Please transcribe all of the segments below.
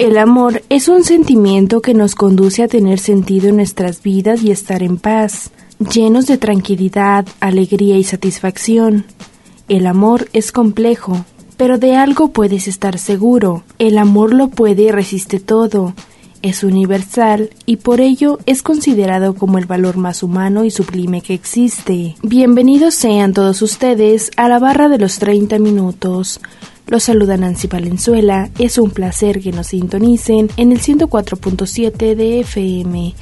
El amor es un sentimiento que nos conduce a tener sentido en nuestras vidas y estar en paz, llenos de tranquilidad, alegría y satisfacción. El amor es complejo, pero de algo puedes estar seguro. El amor lo puede y resiste todo. Es universal y por ello es considerado como el valor más humano y sublime que existe. Bienvenidos sean todos ustedes a la barra de los 30 minutos. Los saluda Nancy Valenzuela. Es un placer que nos sintonicen en el 104.7 de FM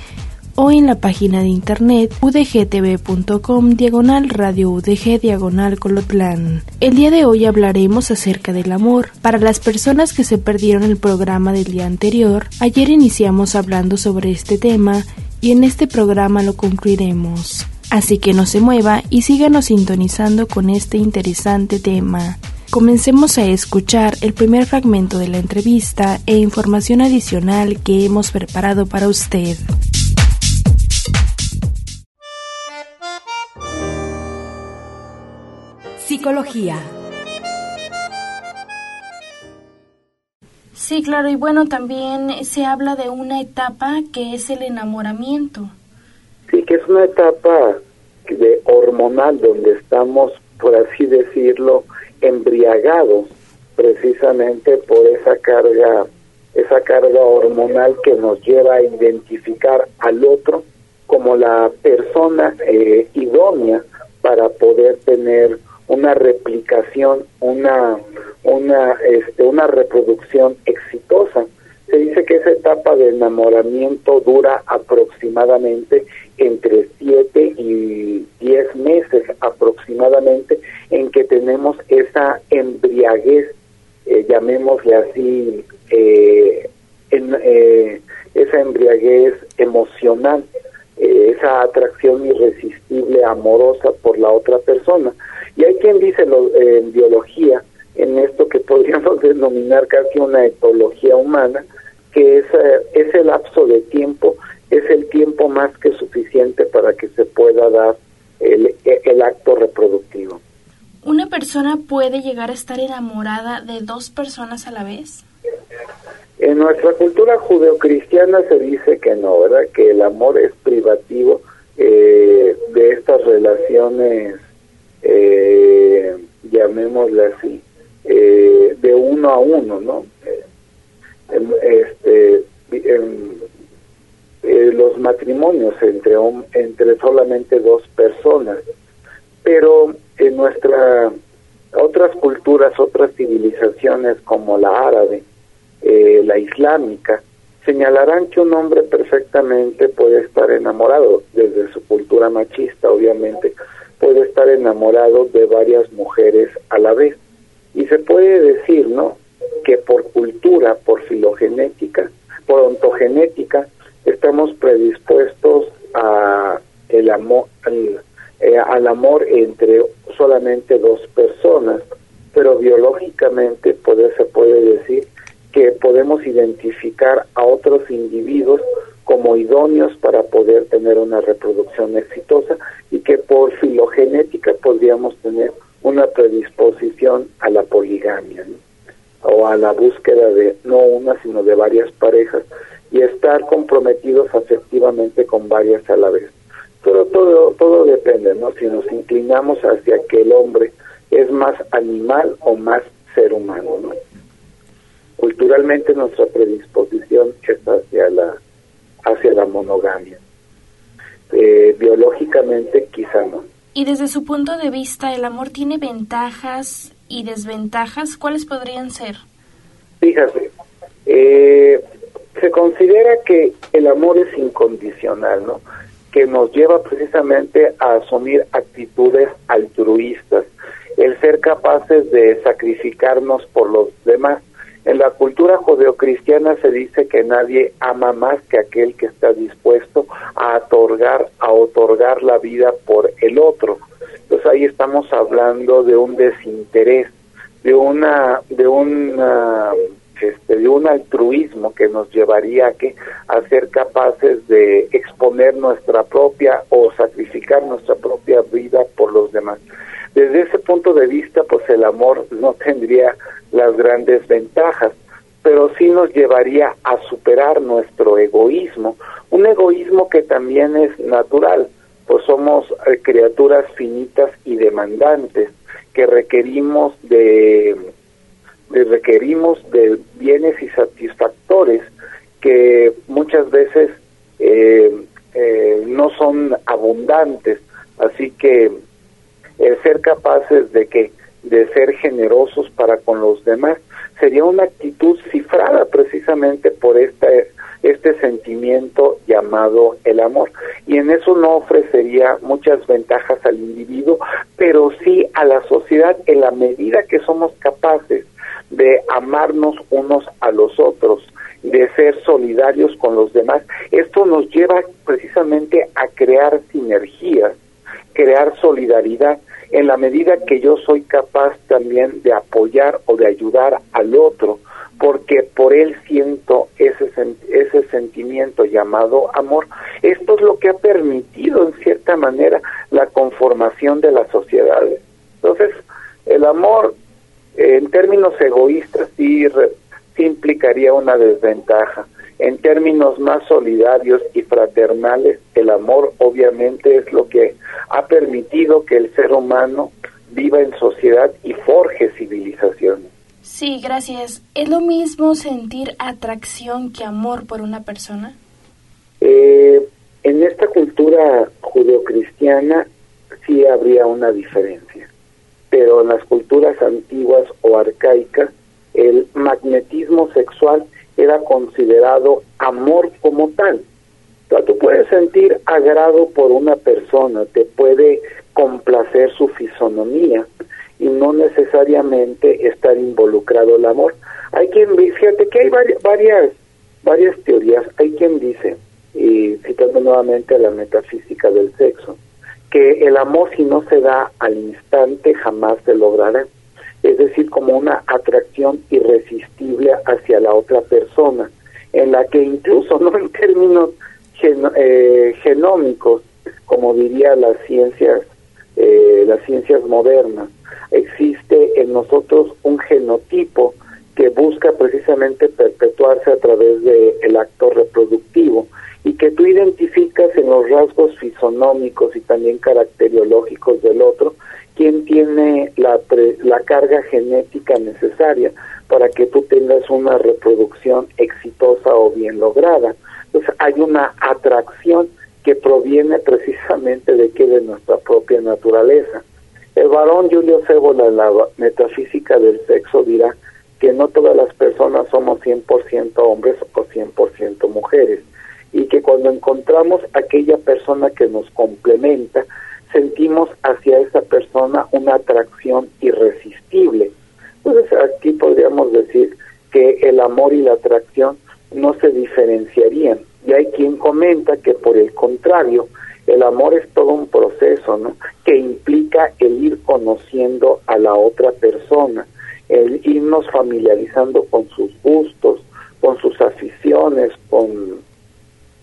o en la página de internet udgtv.com diagonal radio udg diagonal colotlán. El día de hoy hablaremos acerca del amor. Para las personas que se perdieron el programa del día anterior, ayer iniciamos hablando sobre este tema y en este programa lo concluiremos. Así que no se mueva y síganos sintonizando con este interesante tema. Comencemos a escuchar el primer fragmento de la entrevista e información adicional que hemos preparado para usted. Psicología. Sí, claro, y bueno, también se habla de una etapa que es el enamoramiento. Sí, que es una etapa de hormonal donde estamos, por así decirlo, embriagados precisamente por esa carga, esa carga hormonal que nos lleva a identificar al otro como la persona eh, idónea para poder tener una replicación, una una este, una reproducción exitosa. Se dice que esa etapa de enamoramiento dura aproximadamente entre 7 y 10 meses aproximadamente en que tenemos esa embriaguez, eh, llamémosle así, eh, en, eh, esa embriaguez emocional, esa atracción irresistible, amorosa por la otra persona. Y hay quien dice lo, en biología, en esto que podríamos denominar casi una etología humana, que ese, ese lapso de tiempo es el tiempo más que suficiente para que se pueda dar el, el acto reproductivo. ¿Una persona puede llegar a estar enamorada de dos personas a la vez? En nuestra cultura judeocristiana se dice que no, ¿verdad? Que el amor es privativo eh, de estas relaciones, eh, llamémosle así, eh, de uno a uno, ¿no? este, los matrimonios entre, entre solamente dos personas. Pero en nuestra otras culturas, otras civilizaciones como la árabe, eh, la islámica, señalarán que un hombre perfectamente puede estar enamorado, desde su cultura machista obviamente, puede estar enamorado de varias mujeres a la vez. Y se puede decir, ¿no?, que por cultura, por filogenética, por ontogenética, estamos predispuestos a amor, al, eh, al amor entre solamente dos personas, pero biológicamente puede, se puede decir que podemos identificar a otros individuos como idóneos para poder tener una reproducción exitosa y que por filogenética podríamos tener una predisposición a la poligamia ¿no? o a la búsqueda de no una sino de varias parejas y estar comprometidos afectivamente con varias a la vez. Pero todo todo depende, ¿no? Si nos inclinamos hacia que el hombre es más animal o más ser humano, ¿no? Culturalmente nuestra predisposición es hacia la hacia la monogamia. Eh, biológicamente quizá no. Y desde su punto de vista, ¿el amor tiene ventajas y desventajas? ¿Cuáles podrían ser? Fíjate, eh, se considera que el amor es incondicional, ¿no? Que nos lleva precisamente a asumir actitudes altruistas, el ser capaces de sacrificarnos por los demás. En la cultura judeocristiana se dice que nadie ama más que aquel que está dispuesto a otorgar, a otorgar la vida por el otro. Entonces ahí estamos hablando de un desinterés, de una, de una este, de un altruismo que nos llevaría a, que, a ser capaces de exponer nuestra propia o sacrificar nuestra propia vida por los demás. Desde ese punto de vista, pues el amor no tendría las grandes ventajas, pero sí nos llevaría a superar nuestro egoísmo, un egoísmo que también es natural, pues somos eh, criaturas finitas y demandantes que requerimos de requerimos de bienes y satisfactores que muchas veces eh, eh, no son abundantes, así que el ser capaces de que de ser generosos para con los demás sería una actitud cifrada precisamente por este este sentimiento llamado el amor. Y en eso no ofrecería muchas ventajas al individuo, pero sí a la sociedad en la medida que somos capaces de amarnos unos a los otros, de ser solidarios con los demás. Esto nos lleva precisamente a crear sinergias, crear solidaridad en la medida que yo soy capaz también de apoyar o de ayudar al otro, porque por él siento ese, ese sentimiento llamado amor. Esto es lo que ha permitido en cierta manera la conformación de las sociedades. Amor en términos egoístas sí, implicaría una desventaja. En términos más solidarios y fraternales, el amor obviamente es lo que ha permitido que el ser humano viva en sociedad y forje civilización. Sí, gracias. ¿Es lo mismo sentir atracción que amor por una persona? Eh, en esta cultura judeocristiana sí habría una diferencia pero en las culturas antiguas o arcaicas el magnetismo sexual era considerado amor como tal. O tú puedes sentir agrado por una persona, te puede complacer su fisonomía y no necesariamente estar involucrado el amor. Hay quien fíjate que hay varias, varias, teorías, hay quien dice, y citando nuevamente la metafísica del sexo, que el amor si no se da al instante jamás se logrará. Es decir, como una atracción irresistible hacia la otra persona, en la que incluso no en términos eh, genómicos, como diría las ciencias, eh, las ciencias modernas, existe en nosotros un genotipo que busca precisamente perpetuarse a través del el acto reproductivo y que tú identificas en los rasgos fisonómicos y también caracteriológicos del otro quién tiene la, la carga genética necesaria para que tú tengas una reproducción exitosa o bien lograda. Entonces hay una atracción que proviene precisamente de que de nuestra propia naturaleza. El varón Julio Cébola en la metafísica del sexo dirá que no todas las personas somos 100% hombres o 100% mujeres y que cuando encontramos aquella persona que nos complementa, sentimos hacia esa persona una atracción irresistible. Entonces aquí podríamos decir que el amor y la atracción no se diferenciarían. Y hay quien comenta que por el contrario, el amor es todo un proceso, ¿no? Que implica el ir conociendo a la otra persona, el irnos familiarizando con sus gustos, con sus aficiones, con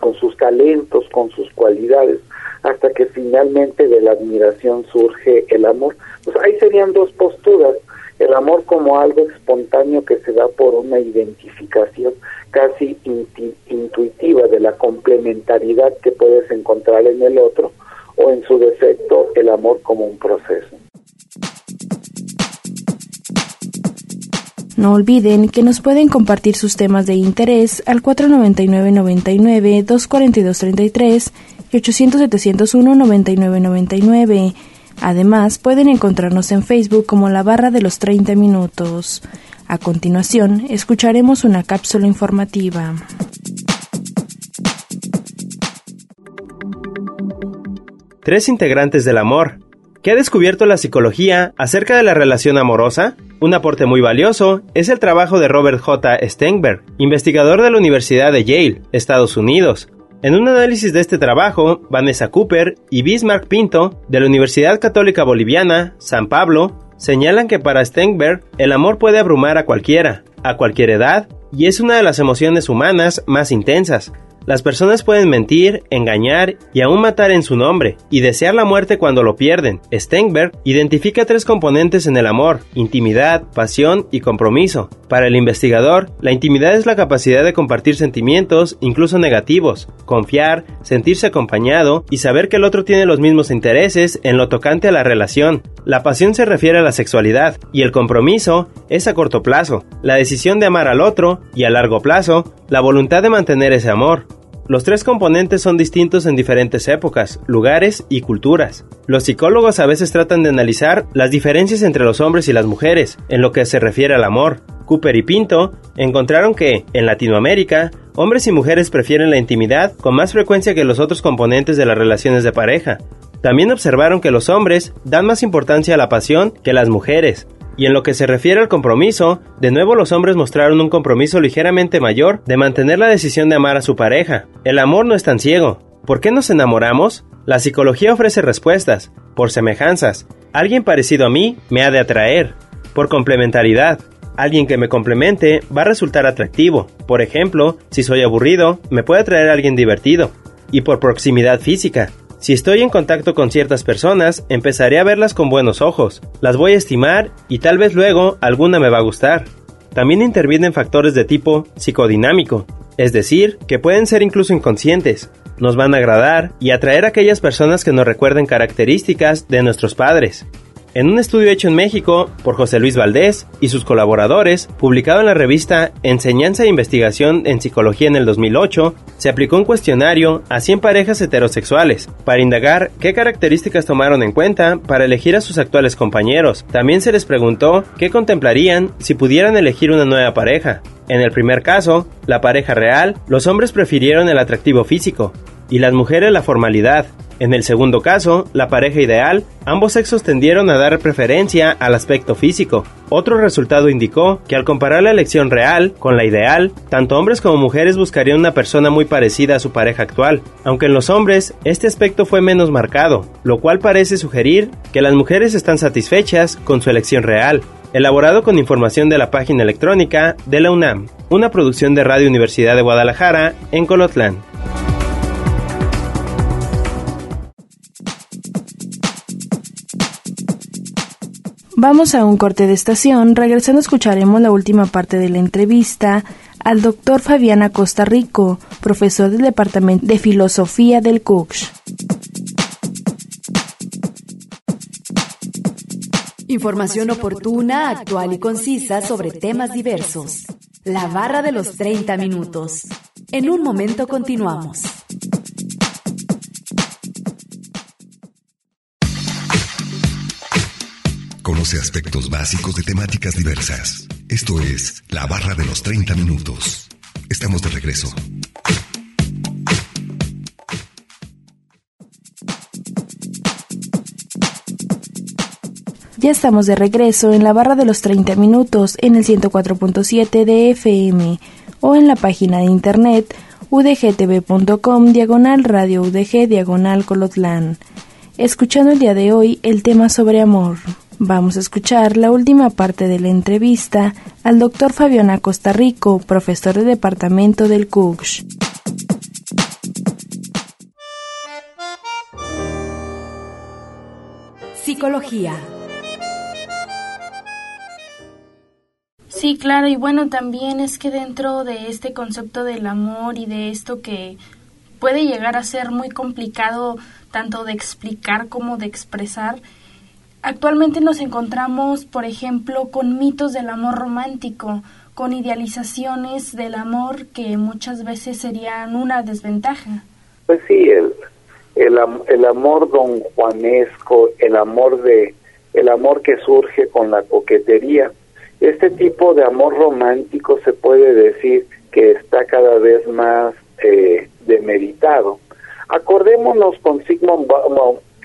con sus talentos, con sus cualidades, hasta que finalmente de la admiración surge el amor. Pues ahí serían dos posturas, el amor como algo espontáneo que se da por una identificación casi intuitiva de la complementariedad que puedes encontrar en el otro, o en su defecto el amor como un proceso. No olviden que nos pueden compartir sus temas de interés al 499-99, 242-33 y 800-701-9999. Además, pueden encontrarnos en Facebook como la barra de los 30 minutos. A continuación, escucharemos una cápsula informativa. Tres integrantes del amor. ¿Qué ha descubierto la psicología acerca de la relación amorosa? Un aporte muy valioso es el trabajo de Robert J. Stengberg, investigador de la Universidad de Yale, Estados Unidos. En un análisis de este trabajo, Vanessa Cooper y Bismarck Pinto, de la Universidad Católica Boliviana, San Pablo, señalan que para Stengberg el amor puede abrumar a cualquiera, a cualquier edad, y es una de las emociones humanas más intensas, las personas pueden mentir, engañar y aún matar en su nombre, y desear la muerte cuando lo pierden. Stengberg identifica tres componentes en el amor, intimidad, pasión y compromiso. Para el investigador, la intimidad es la capacidad de compartir sentimientos, incluso negativos, confiar, sentirse acompañado y saber que el otro tiene los mismos intereses en lo tocante a la relación. La pasión se refiere a la sexualidad, y el compromiso es a corto plazo, la decisión de amar al otro, y a largo plazo, la voluntad de mantener ese amor. Los tres componentes son distintos en diferentes épocas, lugares y culturas. Los psicólogos a veces tratan de analizar las diferencias entre los hombres y las mujeres en lo que se refiere al amor. Cooper y Pinto encontraron que, en Latinoamérica, hombres y mujeres prefieren la intimidad con más frecuencia que los otros componentes de las relaciones de pareja. También observaron que los hombres dan más importancia a la pasión que las mujeres, y en lo que se refiere al compromiso, de nuevo los hombres mostraron un compromiso ligeramente mayor de mantener la decisión de amar a su pareja. El amor no es tan ciego. ¿Por qué nos enamoramos? La psicología ofrece respuestas, por semejanzas. Alguien parecido a mí me ha de atraer. Por complementariedad. Alguien que me complemente va a resultar atractivo. Por ejemplo, si soy aburrido, me puede atraer a alguien divertido. Y por proximidad física. Si estoy en contacto con ciertas personas, empezaré a verlas con buenos ojos, las voy a estimar y tal vez luego alguna me va a gustar. También intervienen factores de tipo psicodinámico, es decir, que pueden ser incluso inconscientes. Nos van a agradar y atraer a aquellas personas que nos recuerden características de nuestros padres. En un estudio hecho en México por José Luis Valdés y sus colaboradores, publicado en la revista Enseñanza e Investigación en Psicología en el 2008, se aplicó un cuestionario a 100 parejas heterosexuales para indagar qué características tomaron en cuenta para elegir a sus actuales compañeros. También se les preguntó qué contemplarían si pudieran elegir una nueva pareja. En el primer caso, la pareja real, los hombres prefirieron el atractivo físico y las mujeres la formalidad. En el segundo caso, la pareja ideal, ambos sexos tendieron a dar preferencia al aspecto físico. Otro resultado indicó que al comparar la elección real con la ideal, tanto hombres como mujeres buscarían una persona muy parecida a su pareja actual, aunque en los hombres este aspecto fue menos marcado, lo cual parece sugerir que las mujeres están satisfechas con su elección real. Elaborado con información de la página electrónica de la UNAM, una producción de Radio Universidad de Guadalajara en Colotlán. Vamos a un corte de estación. Regresando escucharemos la última parte de la entrevista al doctor Fabián Acosta Rico, profesor del Departamento de Filosofía del CUCS. Información oportuna, actual y concisa sobre temas diversos. La barra de los 30 minutos. En un momento continuamos. Conoce aspectos básicos de temáticas diversas. Esto es La Barra de los 30 Minutos. Estamos de regreso. Ya estamos de regreso en la barra de los 30 minutos en el 104.7 de FM o en la página de internet udgtv.com diagonal radio udg diagonal colotlán. Escuchando el día de hoy el tema sobre amor. Vamos a escuchar la última parte de la entrevista al doctor Fabián Acosta Rico, profesor de departamento del CUCS. Psicología. Sí, claro, y bueno, también es que dentro de este concepto del amor y de esto que puede llegar a ser muy complicado tanto de explicar como de expresar, Actualmente nos encontramos, por ejemplo, con mitos del amor romántico, con idealizaciones del amor que muchas veces serían una desventaja. Pues sí, el, el, el amor don Juanesco, el amor de el amor que surge con la coquetería. Este tipo de amor romántico se puede decir que está cada vez más eh, demeritado. Acordémonos con Sigmund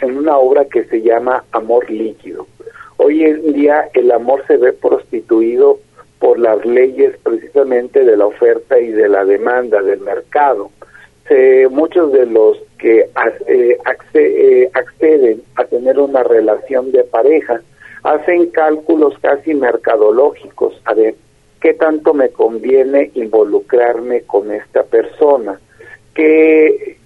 en una obra que se llama Amor líquido. Hoy en día el amor se ve prostituido por las leyes precisamente de la oferta y de la demanda del mercado. muchos de los que eh, eh, acceden a tener una relación de pareja hacen cálculos casi mercadológicos, a ver, ¿qué tanto me conviene involucrarme con esta persona? ¿Qué,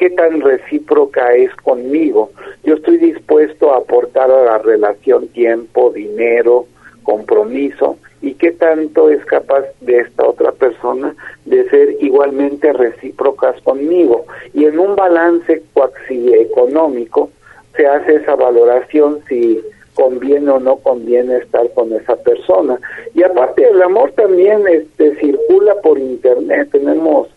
qué tan recíproca es conmigo? Yo estoy dispuesto a aportar a la relación tiempo, dinero, compromiso y qué tanto es capaz de esta otra persona de ser igualmente recíprocas conmigo. Y en un balance económico se hace esa valoración si conviene o no conviene estar con esa persona. Y aparte el amor también este, circula por internet, tenemos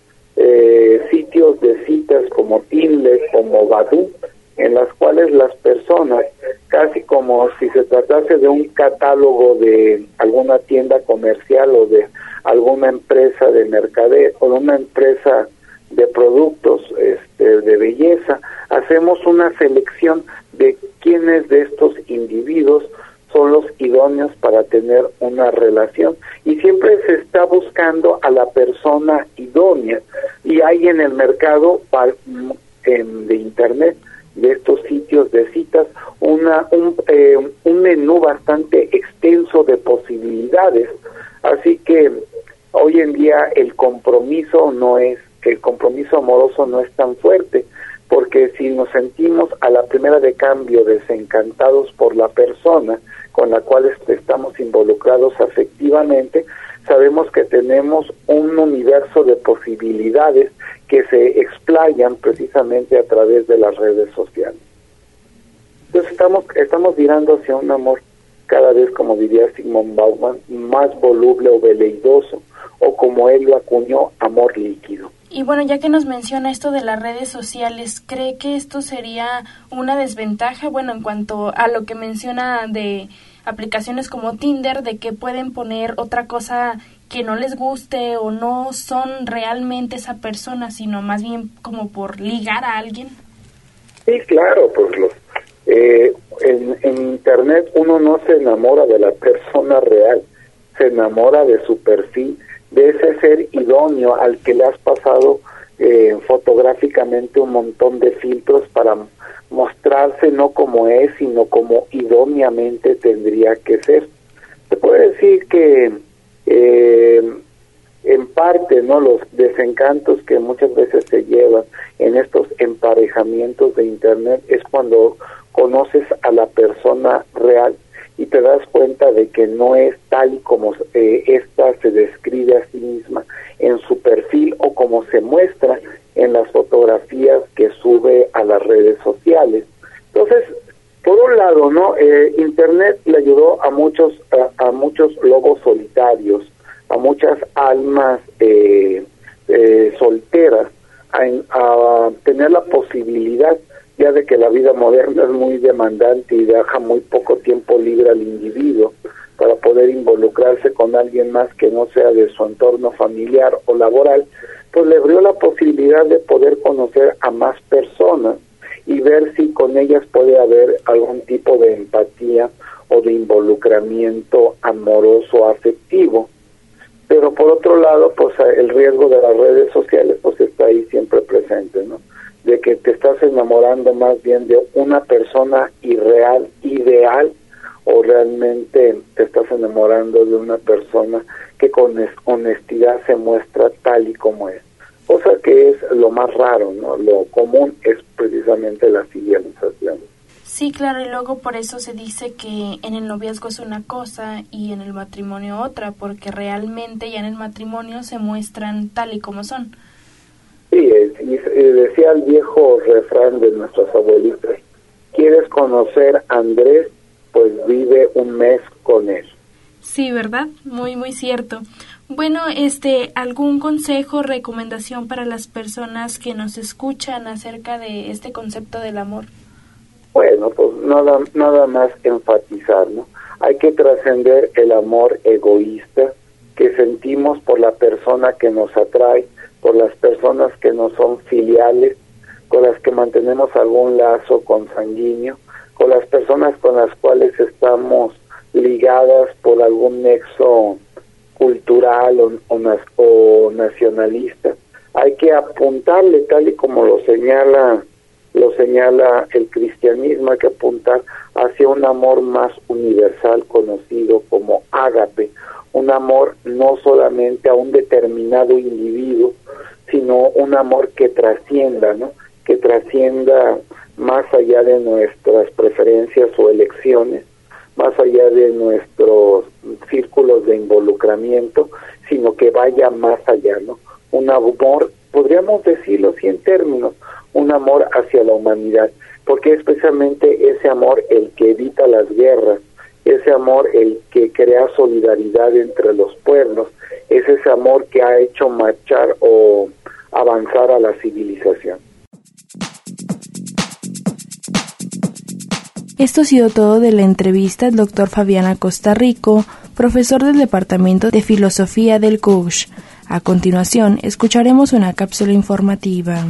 eh, sitios de citas como Tinder, como Badoo, en las cuales las personas, casi como si se tratase de un catálogo de alguna tienda comercial o de alguna empresa de mercadeo o de una empresa de productos este, de belleza, hacemos una selección de quiénes de estos individuos son los idóneos para tener una relación. Y siempre se está buscando a la persona idónea. Y hay en el mercado de internet de estos sitios de citas una un, eh, un menú bastante extenso de posibilidades. Así que hoy en día el compromiso no es el compromiso amoroso no es tan fuerte porque si nos sentimos a la primera de cambio desencantados por la persona con la cual estamos involucrados afectivamente, sabemos que tenemos un universo de posibilidades que se explayan precisamente a través de las redes sociales. Entonces estamos, estamos virando hacia un amor cada vez, como diría Sigmund Bauman, más voluble o veleidoso, o como él lo acuñó, amor líquido. Y bueno, ya que nos menciona esto de las redes sociales, ¿cree que esto sería una desventaja? Bueno, en cuanto a lo que menciona de aplicaciones como Tinder, de que pueden poner otra cosa que no les guste o no son realmente esa persona, sino más bien como por ligar a alguien. Sí, claro, pues los, eh, en, en Internet uno no se enamora de la persona real, se enamora de su perfil de ese ser idóneo al que le has pasado eh, fotográficamente un montón de filtros para mostrarse no como es, sino como idóneamente tendría que ser. Se puede decir que eh, en parte no los desencantos que muchas veces se llevan en estos emparejamientos de internet es cuando conoces a la persona real y te das cuenta de que no es tal y como eh, se describe a sí misma en su perfil o como se muestra en las fotografías que sube a las redes sociales. Entonces, por un lado, ¿no? Eh, Internet le ayudó a muchos a, muchos lobos solitarios, a muchas almas eh, solteras a, a tener la posibilidad ya de que la vida moderna es muy demandante y deja muy poco tiempo libre al individuo para poder involucrarse con alguien más que no sea de su entorno familiar o laboral, pues le abrió la posibilidad de poder conocer a más personas y ver si con ellas puede haber algún tipo de empatía o de involucramiento amoroso afectivo. Pero por otro lado, pues el riesgo de las redes sociales pues está ahí siempre presente, ¿no? De que te estás enamorando más bien de una persona irreal, ideal, o realmente te estás enamorando de una persona que con honestidad se muestra tal y como es. Cosa que es lo más raro, ¿no? Lo común es precisamente la fidelización. Sí, claro, y luego por eso se dice que en el noviazgo es una cosa y en el matrimonio otra, porque realmente ya en el matrimonio se muestran tal y como son. Sí, decía el viejo refrán de nuestras abuelitas, ¿quieres conocer a Andrés? Pues vive un mes con él. Sí, ¿verdad? Muy, muy cierto. Bueno, este, ¿algún consejo, recomendación para las personas que nos escuchan acerca de este concepto del amor? Bueno, pues nada, nada más enfatizar, ¿no? Hay que trascender el amor egoísta que sentimos por la persona que nos atrae, por las personas que no son filiales, con las que mantenemos algún lazo consanguíneo, con las personas con las cuales estamos ligadas por algún nexo cultural o, nacionalista. Hay que apuntarle tal y como lo señala lo señala el cristianismo, hay que apuntar hacia un amor más universal conocido como ágape, un amor no solamente a un determinado individuo, sino un amor que trascienda, ¿no? Que trascienda más allá de nuestras preferencias o elecciones, más allá de nuestros círculos de involucramiento, sino que vaya más allá, ¿no? Un amor, podríamos decirlo así en términos, un amor hacia la humanidad, porque es precisamente ese amor el que evita las guerras, ese amor el que crea solidaridad entre los pueblos, es ese amor que ha hecho marchar o avanzar a la civilización. Esto ha sido todo de la entrevista al doctor Fabiana Costa Rico, profesor del Departamento de Filosofía del CUSH. A continuación, escucharemos una cápsula informativa.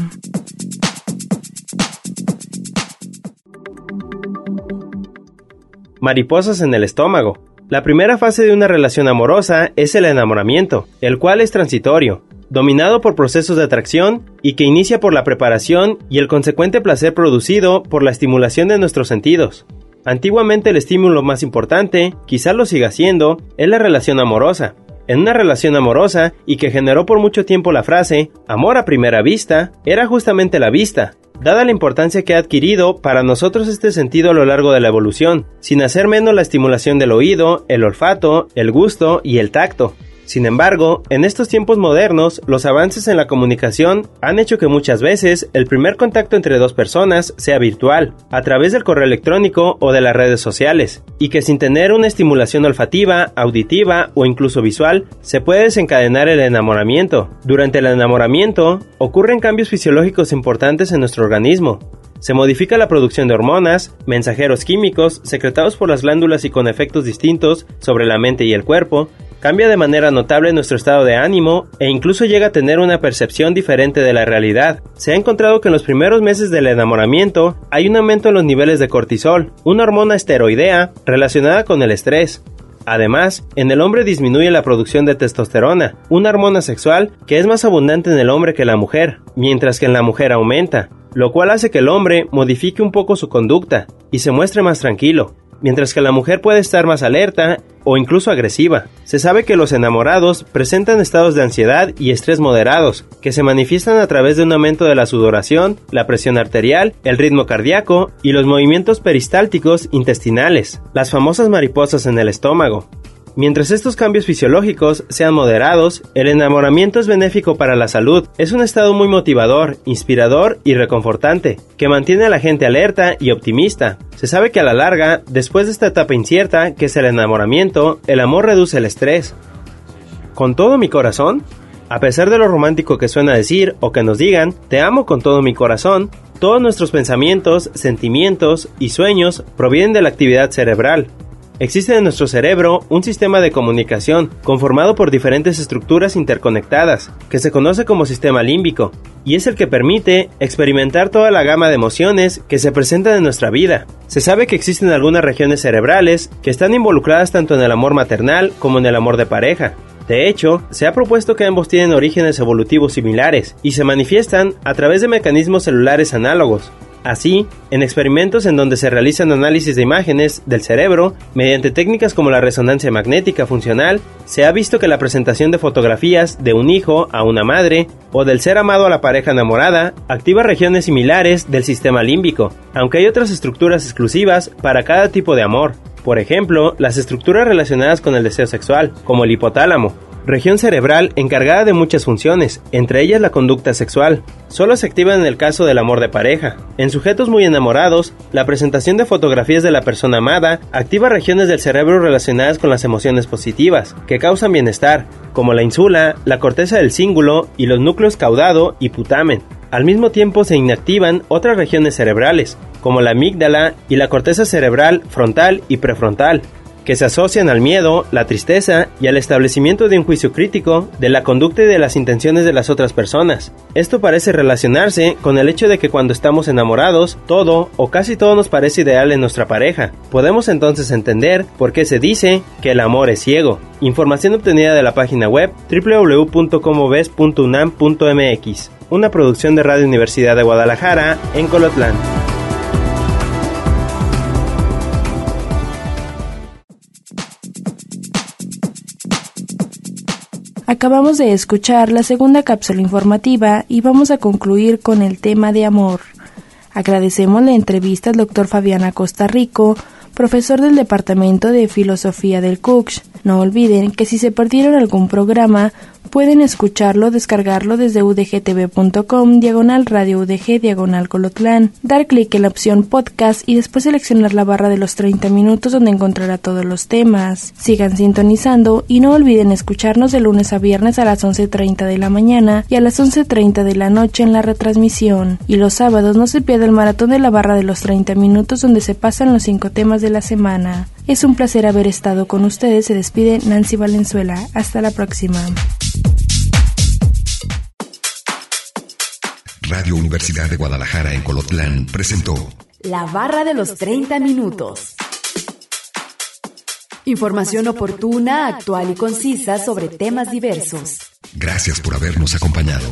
Mariposas en el estómago. La primera fase de una relación amorosa es el enamoramiento, el cual es transitorio, dominado por procesos de atracción y que inicia por la preparación y el consecuente placer producido por la estimulación de nuestros sentidos. Antiguamente el estímulo más importante, quizás lo siga siendo, es la relación amorosa. En una relación amorosa y que generó por mucho tiempo la frase amor a primera vista, era justamente la vista, dada la importancia que ha adquirido para nosotros este sentido a lo largo de la evolución, sin hacer menos la estimulación del oído, el olfato, el gusto y el tacto. Sin embargo, en estos tiempos modernos, los avances en la comunicación han hecho que muchas veces el primer contacto entre dos personas sea virtual, a través del correo electrónico o de las redes sociales, y que sin tener una estimulación olfativa, auditiva o incluso visual, se puede desencadenar el enamoramiento. Durante el enamoramiento, ocurren cambios fisiológicos importantes en nuestro organismo, se modifica la producción de hormonas, mensajeros químicos secretados por las glándulas y con efectos distintos sobre la mente y el cuerpo, cambia de manera notable nuestro estado de ánimo e incluso llega a tener una percepción diferente de la realidad. Se ha encontrado que en los primeros meses del enamoramiento hay un aumento en los niveles de cortisol, una hormona esteroidea relacionada con el estrés. Además, en el hombre disminuye la producción de testosterona, una hormona sexual que es más abundante en el hombre que la mujer, mientras que en la mujer aumenta, lo cual hace que el hombre modifique un poco su conducta y se muestre más tranquilo mientras que la mujer puede estar más alerta o incluso agresiva. Se sabe que los enamorados presentan estados de ansiedad y estrés moderados, que se manifiestan a través de un aumento de la sudoración, la presión arterial, el ritmo cardíaco y los movimientos peristálticos intestinales, las famosas mariposas en el estómago. Mientras estos cambios fisiológicos sean moderados, el enamoramiento es benéfico para la salud. Es un estado muy motivador, inspirador y reconfortante, que mantiene a la gente alerta y optimista. Se sabe que a la larga, después de esta etapa incierta, que es el enamoramiento, el amor reduce el estrés. ¿Con todo mi corazón? A pesar de lo romántico que suena decir o que nos digan, te amo con todo mi corazón, todos nuestros pensamientos, sentimientos y sueños provienen de la actividad cerebral, Existe en nuestro cerebro un sistema de comunicación conformado por diferentes estructuras interconectadas, que se conoce como sistema límbico, y es el que permite experimentar toda la gama de emociones que se presentan en nuestra vida. Se sabe que existen algunas regiones cerebrales que están involucradas tanto en el amor maternal como en el amor de pareja. De hecho, se ha propuesto que ambos tienen orígenes evolutivos similares y se manifiestan a través de mecanismos celulares análogos, Así, en experimentos en donde se realizan análisis de imágenes del cerebro mediante técnicas como la resonancia magnética funcional, se ha visto que la presentación de fotografías de un hijo a una madre o del ser amado a la pareja enamorada activa regiones similares del sistema límbico, aunque hay otras estructuras exclusivas para cada tipo de amor. Por ejemplo, las estructuras relacionadas con el deseo sexual, como el hipotálamo, región cerebral encargada de muchas funciones, entre ellas la conducta sexual. Solo se activa en el caso del amor de pareja. En sujetos muy enamorados, la presentación de fotografías de la persona amada activa regiones del cerebro relacionadas con las emociones positivas, que causan bienestar, como la insula, la corteza del cíngulo y los núcleos caudado y putamen. Al mismo tiempo se inactivan otras regiones cerebrales, como la amígdala y la corteza cerebral frontal y prefrontal, que se asocian al miedo, la tristeza y al establecimiento de un juicio crítico de la conducta y de las intenciones de las otras personas. Esto parece relacionarse con el hecho de que cuando estamos enamorados, todo o casi todo nos parece ideal en nuestra pareja. Podemos entonces entender por qué se dice que el amor es ciego. Información obtenida de la página web www.comoves.unam.mx, una producción de Radio Universidad de Guadalajara en Colotlán. Acabamos de escuchar la segunda cápsula informativa y vamos a concluir con el tema de amor. Agradecemos la entrevista al doctor Fabián Costa Rico, profesor del Departamento de Filosofía del CUCS. No olviden que si se perdieron algún programa, pueden escucharlo, descargarlo desde udgtv.com, diagonal radio udg, diagonal colotlán, dar clic en la opción podcast y después seleccionar la barra de los 30 minutos donde encontrará todos los temas. Sigan sintonizando y no olviden escucharnos de lunes a viernes a las 11.30 de la mañana y a las 11.30 de la noche en la retransmisión. Y los sábados no se pierda el maratón de la barra de los 30 minutos donde se pasan los 5 temas de la semana. Es un placer haber estado con ustedes. Se despide Nancy Valenzuela. Hasta la próxima. Radio Universidad de Guadalajara en Colotlán presentó La barra de los 30 minutos. Información oportuna, actual y concisa sobre temas diversos. Gracias por habernos acompañado.